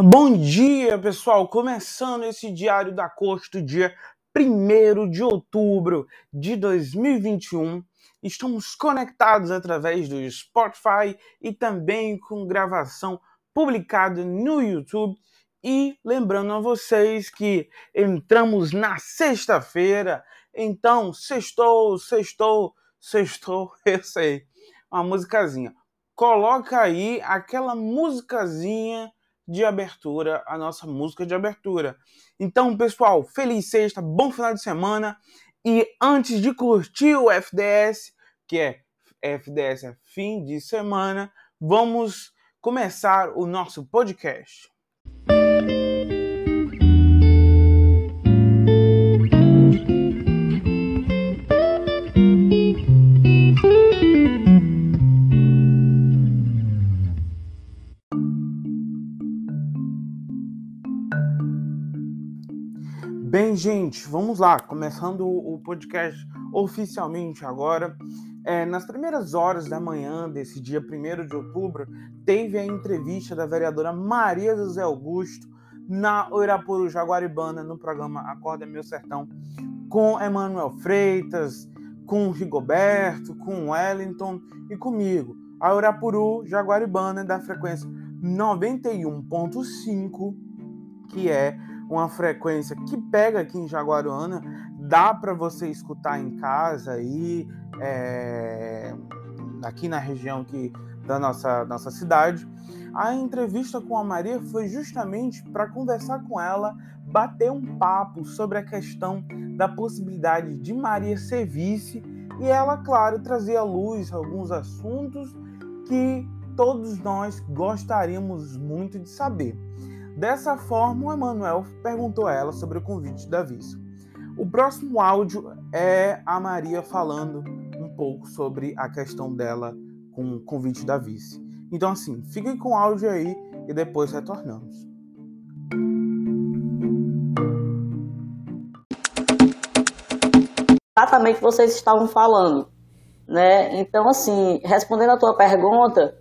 Bom dia, pessoal! Começando esse Diário da Costa, dia 1 de outubro de 2021. Estamos conectados através do Spotify e também com gravação publicada no YouTube. E lembrando a vocês que entramos na sexta-feira, então sextou, sextou, sextou, eu sei, uma musicazinha. Coloca aí aquela musicazinha de abertura, a nossa música de abertura. Então, pessoal, feliz sexta, bom final de semana. E antes de curtir o FDS, que é FDS é fim de semana, vamos começar o nosso podcast. Bem, gente, vamos lá, começando o podcast oficialmente agora. É, nas primeiras horas da manhã desse dia 1 de outubro, teve a entrevista da vereadora Maria José Augusto na Oirapuru Jaguaribana, no programa Acorda Meu Sertão, com Emanuel Freitas, com Rigoberto, com Wellington e comigo. A Oirapuru Jaguaribana da frequência 91.5, que é uma frequência que pega aqui em Jaguaruana, dá para você escutar em casa aí, é, aqui na região aqui da nossa, nossa cidade. A entrevista com a Maria foi justamente para conversar com ela, bater um papo sobre a questão da possibilidade de Maria ser vice e ela, claro, trazer à luz alguns assuntos que todos nós gostaríamos muito de saber. Dessa forma, o Emanuel perguntou a ela sobre o convite da vice. O próximo áudio é a Maria falando um pouco sobre a questão dela com o convite da vice. Então, assim, fiquem com o áudio aí e depois retornamos. Exatamente vocês estavam falando, né? Então, assim, respondendo a tua pergunta,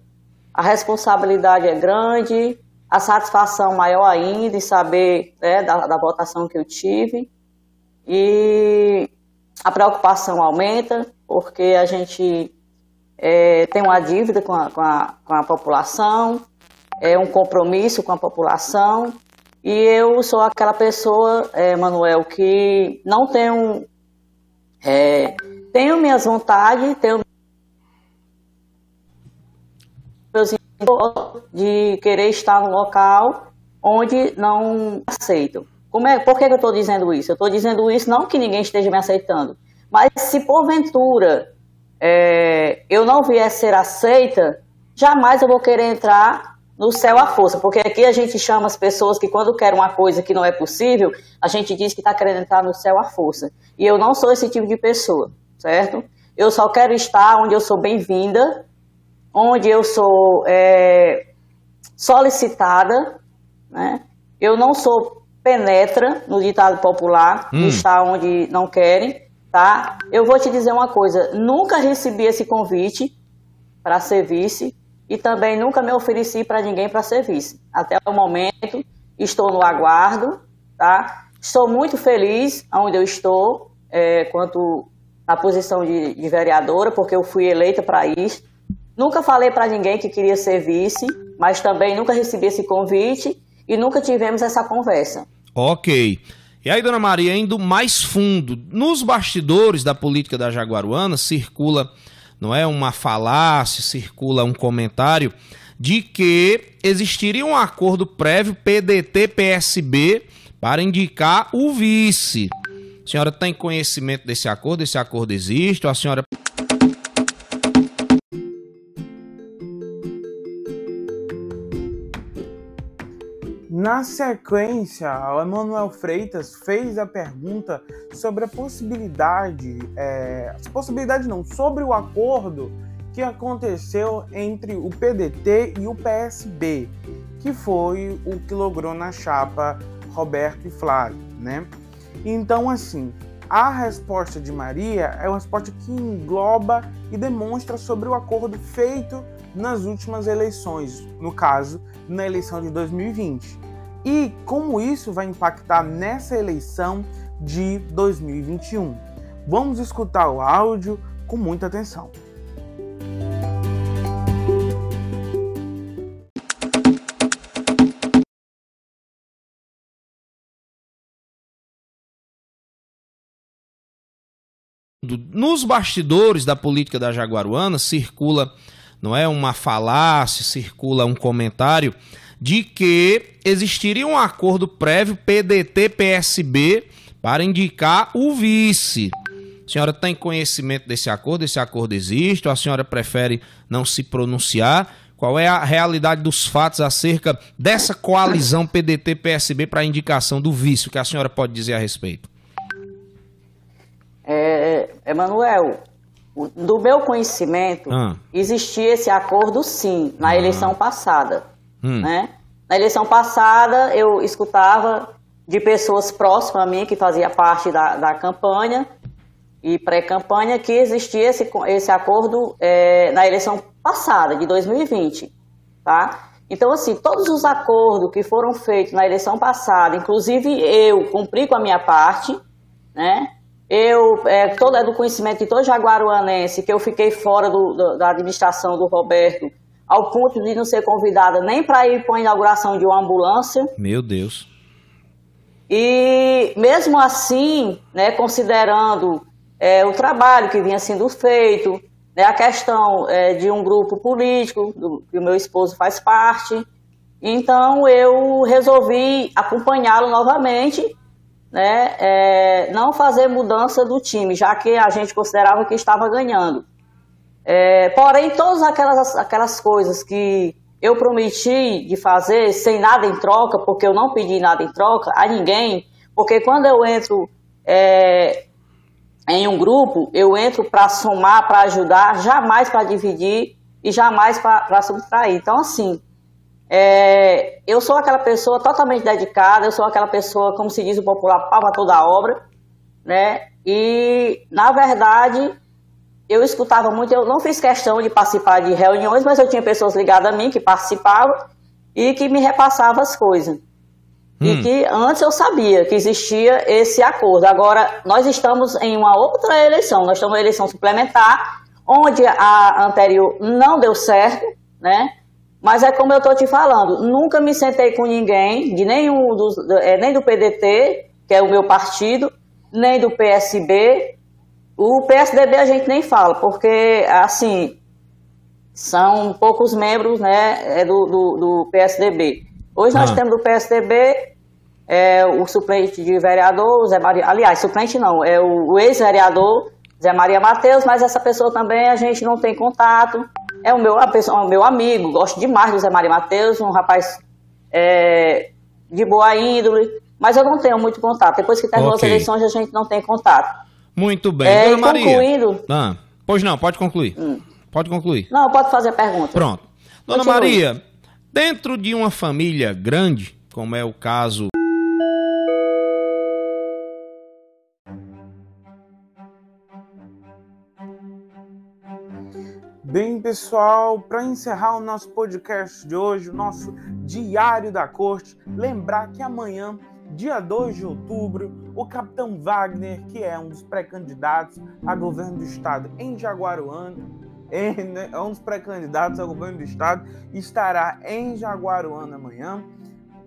a responsabilidade é grande, a satisfação maior ainda em saber né, da, da votação que eu tive. E a preocupação aumenta, porque a gente é, tem uma dívida com a, com, a, com a população, é um compromisso com a população. E eu sou aquela pessoa, é, Manuel, que não tenho. É, tenho minhas vontades, tenho de querer estar no local onde não aceitam. Como é, por que eu estou dizendo isso? Eu estou dizendo isso não que ninguém esteja me aceitando, mas se porventura é, eu não vier ser aceita, jamais eu vou querer entrar no céu à força, porque aqui a gente chama as pessoas que quando quer uma coisa que não é possível, a gente diz que está querendo entrar no céu à força. E eu não sou esse tipo de pessoa, certo? Eu só quero estar onde eu sou bem-vinda, onde eu sou é, solicitada, né? eu não sou penetra no ditado popular, hum. estar onde não querem, tá? Eu vou te dizer uma coisa, nunca recebi esse convite para ser vice e também nunca me ofereci para ninguém para ser vice. Até o momento, estou no aguardo, tá? Estou muito feliz onde eu estou, é, quanto à posição de, de vereadora, porque eu fui eleita para isso, Nunca falei para ninguém que queria ser vice, mas também nunca recebi esse convite e nunca tivemos essa conversa. Ok. E aí, dona Maria, indo mais fundo, nos bastidores da política da Jaguaruana circula, não é uma falácia, circula um comentário de que existiria um acordo prévio PDT-PSB para indicar o vice. A senhora tem conhecimento desse acordo? Esse acordo existe? Ou a senhora Na sequência, o Emanuel Freitas fez a pergunta sobre a possibilidade, é, possibilidade não, sobre o acordo que aconteceu entre o PDT e o PSB, que foi o que logrou na chapa Roberto e Flávio, né? Então, assim, a resposta de Maria é uma resposta que engloba e demonstra sobre o acordo feito nas últimas eleições, no caso, na eleição de 2020. E como isso vai impactar nessa eleição de 2021. Vamos escutar o áudio com muita atenção. Nos bastidores da política da Jaguaruana circula, não é uma falácia, circula um comentário de que existiria um acordo prévio PDT-PSB para indicar o vice. A senhora tem conhecimento desse acordo? Esse acordo existe? Ou a senhora prefere não se pronunciar? Qual é a realidade dos fatos acerca dessa coalizão PDT-PSB para a indicação do vice? O que a senhora pode dizer a respeito? É, Emanuel, do meu conhecimento, ah. existia esse acordo sim, na ah. eleição passada. Hum. Né? Na eleição passada, eu escutava de pessoas próximas a mim, que fazia parte da, da campanha e pré-campanha, que existia esse, esse acordo é, na eleição passada, de 2020. Tá? Então, assim, todos os acordos que foram feitos na eleição passada, inclusive eu cumpri com a minha parte, né? Eu, é, todo, é do conhecimento de todo jaguaruanense que eu fiquei fora do, do, da administração do Roberto, ao ponto de não ser convidada nem para ir para a inauguração de uma ambulância. Meu Deus. E mesmo assim, né, considerando é, o trabalho que vinha sendo feito, né, a questão é, de um grupo político, do, que o meu esposo faz parte, então eu resolvi acompanhá-lo novamente né, é, não fazer mudança do time, já que a gente considerava que estava ganhando. É, porém, todas aquelas, aquelas coisas que eu prometi de fazer sem nada em troca, porque eu não pedi nada em troca a ninguém, porque quando eu entro é, em um grupo, eu entro para somar, para ajudar, jamais para dividir e jamais para subtrair. Então, assim, é, eu sou aquela pessoa totalmente dedicada, eu sou aquela pessoa, como se diz o popular, palma toda a obra, né? E, na verdade, eu escutava muito, eu não fiz questão de participar de reuniões, mas eu tinha pessoas ligadas a mim que participavam e que me repassavam as coisas. Hum. E que antes eu sabia que existia esse acordo. Agora, nós estamos em uma outra eleição, nós estamos em eleição suplementar, onde a anterior não deu certo, né? Mas é como eu estou te falando, nunca me sentei com ninguém, de nenhum dos, é, nem do PDT, que é o meu partido, nem do PSB. O PSDB a gente nem fala, porque, assim, são poucos membros né, é do, do, do PSDB. Hoje nós ah. temos do PSDB é, o suplente de vereador, Zé Maria. Aliás, suplente não, é o, o ex-vereador Zé Maria Matheus, mas essa pessoa também a gente não tem contato é o meu, pessoa, o meu amigo, gosto demais do Zé Maria Matheus, um rapaz é, de boa índole, mas eu não tenho muito contato. Depois que terminou okay. as eleições, a gente não tem contato. Muito bem. É, Dona Maria. Concluindo... Ah, pois não, pode concluir. Hum. Pode concluir. Não, pode fazer a pergunta. Pronto. Dona Continue. Maria, dentro de uma família grande, como é o caso Bem, pessoal, para encerrar o nosso podcast de hoje, o nosso Diário da Corte, lembrar que amanhã, dia 2 de outubro, o capitão Wagner, que é um dos pré-candidatos a governo do estado em Jaguaruana, né, é um dos pré-candidatos ao governo do estado, estará em Jaguaruana amanhã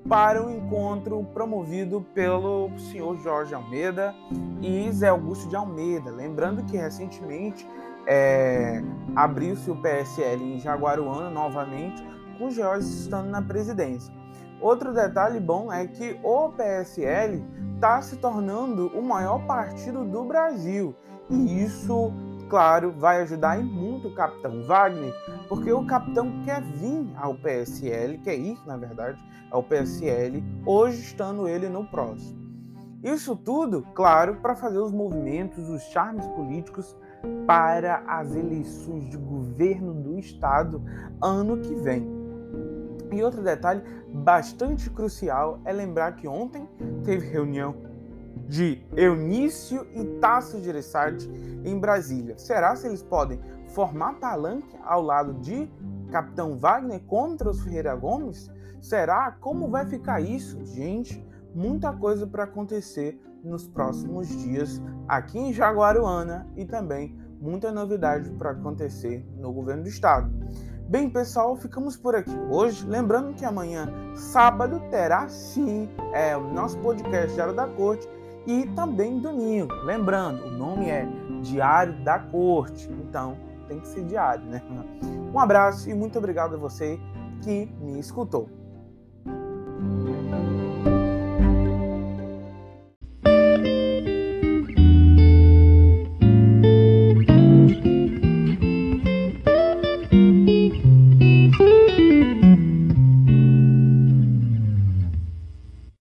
para o um encontro promovido pelo senhor Jorge Almeida e Zé Augusto de Almeida. Lembrando que recentemente é, abriu-se o PSL em Jaguaruana novamente, com George estando na presidência. Outro detalhe bom é que o PSL está se tornando o maior partido do Brasil. E isso, claro, vai ajudar muito o capitão Wagner, porque o capitão quer vir ao PSL, quer ir, na verdade, ao PSL, hoje estando ele no próximo. Isso tudo, claro, para fazer os movimentos, os charmes políticos para as eleições de governo do estado ano que vem. E outro detalhe bastante crucial é lembrar que ontem teve reunião de Eunício e Tasso Gereissati em Brasília. Será se eles podem formar palanque ao lado de Capitão Wagner contra os Ferreira Gomes? Será? Como vai ficar isso? Gente, muita coisa para acontecer nos próximos dias aqui em Jaguaruana e também muita novidade para acontecer no governo do estado. Bem, pessoal, ficamos por aqui hoje. Lembrando que amanhã, sábado, terá sim é, o nosso podcast Diário da Corte e também domingo. Lembrando, o nome é Diário da Corte, então tem que ser diário, né? Um abraço e muito obrigado a você que me escutou.